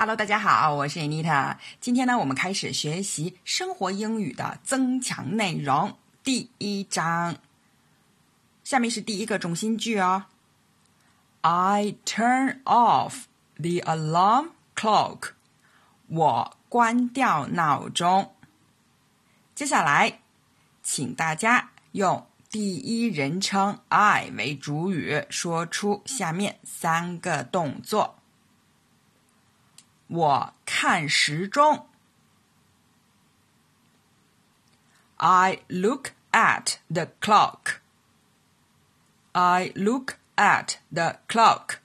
Hello，大家好，我是 Anita。今天呢，我们开始学习生活英语的增强内容，第一章。下面是第一个中心句哦。I turn off the alarm clock。我关掉闹钟。接下来，请大家用第一人称 I 为主语，说出下面三个动作。我看时钟。I look at the clock. I look at the clock.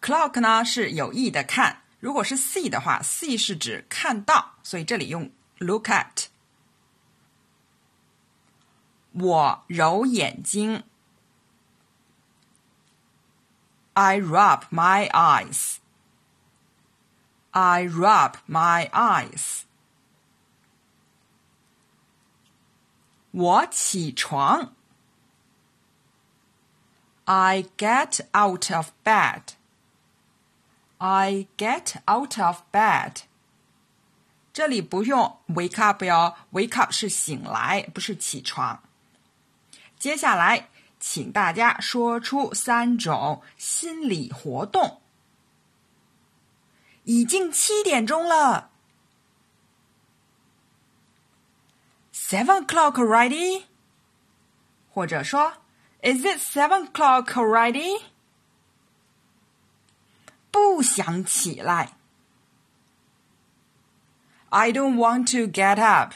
Clock 呢是有意的看，如果是 see 的话，see 是指看到，所以这里用 look at。我揉眼睛。I rub my eyes. I rub my eyes. 我起床。I get out of bed. I get out of bed. 这里不用 wake up 哟，wake up 是醒来，不是起床。接下来，请大家说出三种心理活动。 已经七点钟了。Seven o'clock ready，或者说，Is it seven o'clock ready？不想起来。I don't want to get up。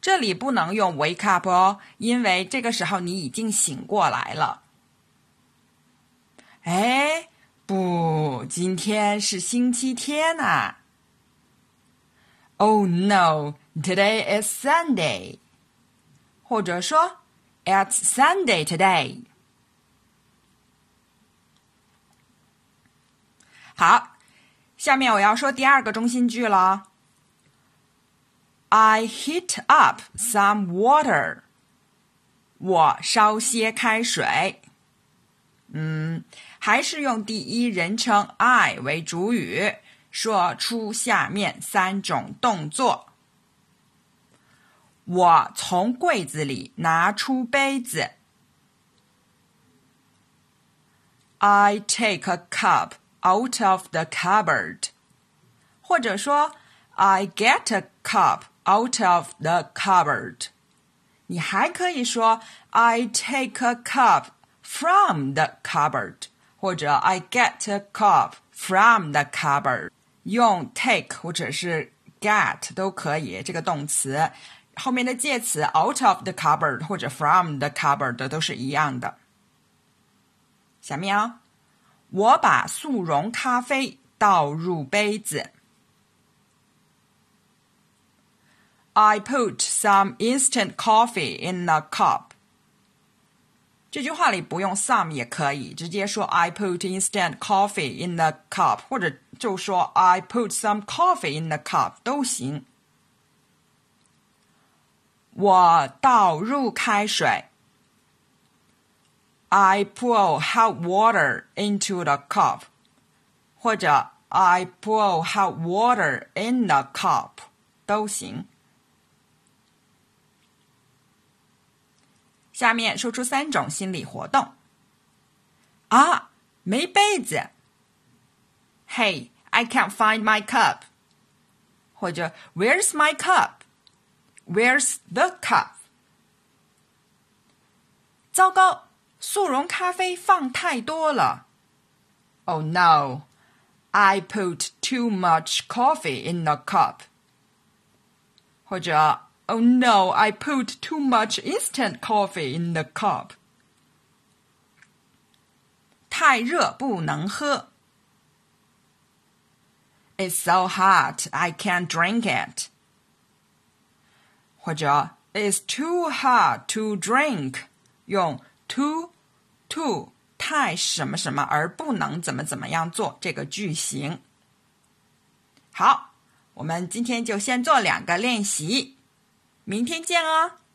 这里不能用 wake up 哦，因为这个时候你已经醒过来了。哎。不，今天是星期天呐。Oh no, today is Sunday。或者说，It's Sunday today。好，下面我要说第二个中心句了。I heat up some water。我烧些开水。 嗯。还是用第一人称 I 为主语，说出下面三种动作。我从柜子里拿出杯子。I take a cup out of the cupboard，或者说 I get a cup out of the cupboard。你还可以说 I take a cup from the cupboard。 或者 I get a cup from the cupboard，用 take 或者是 get 都可以。这个动词后面的介词 out of the cupboard 或者 from the cupboard 都是一样的。下面啊，我把速溶咖啡倒入杯子。I put some instant coffee in a cup. 这句话里不用 some 也可以，直接说 I put instant coffee in the cup，或者就说 I put some coffee in the cup 都行。我倒入开水。I pour hot water into the cup，或者 I pour hot water in the cup 都行。 下面说出三种心理活动。啊，没杯子。Hey, I can't find my cup。或者 Where's my cup? Where's the cup? 糟糕，速溶咖啡放太多了。Oh no, I put too much coffee in the cup。或者 Oh no, I put too much instant coffee in the cup. 太热不能喝。It's so hot, I can't drink it. 或者 It's too hot to drink，用 too to 太什么什么而不能怎么怎么样做这个句型。好，我们今天就先做两个练习。 明天见哦。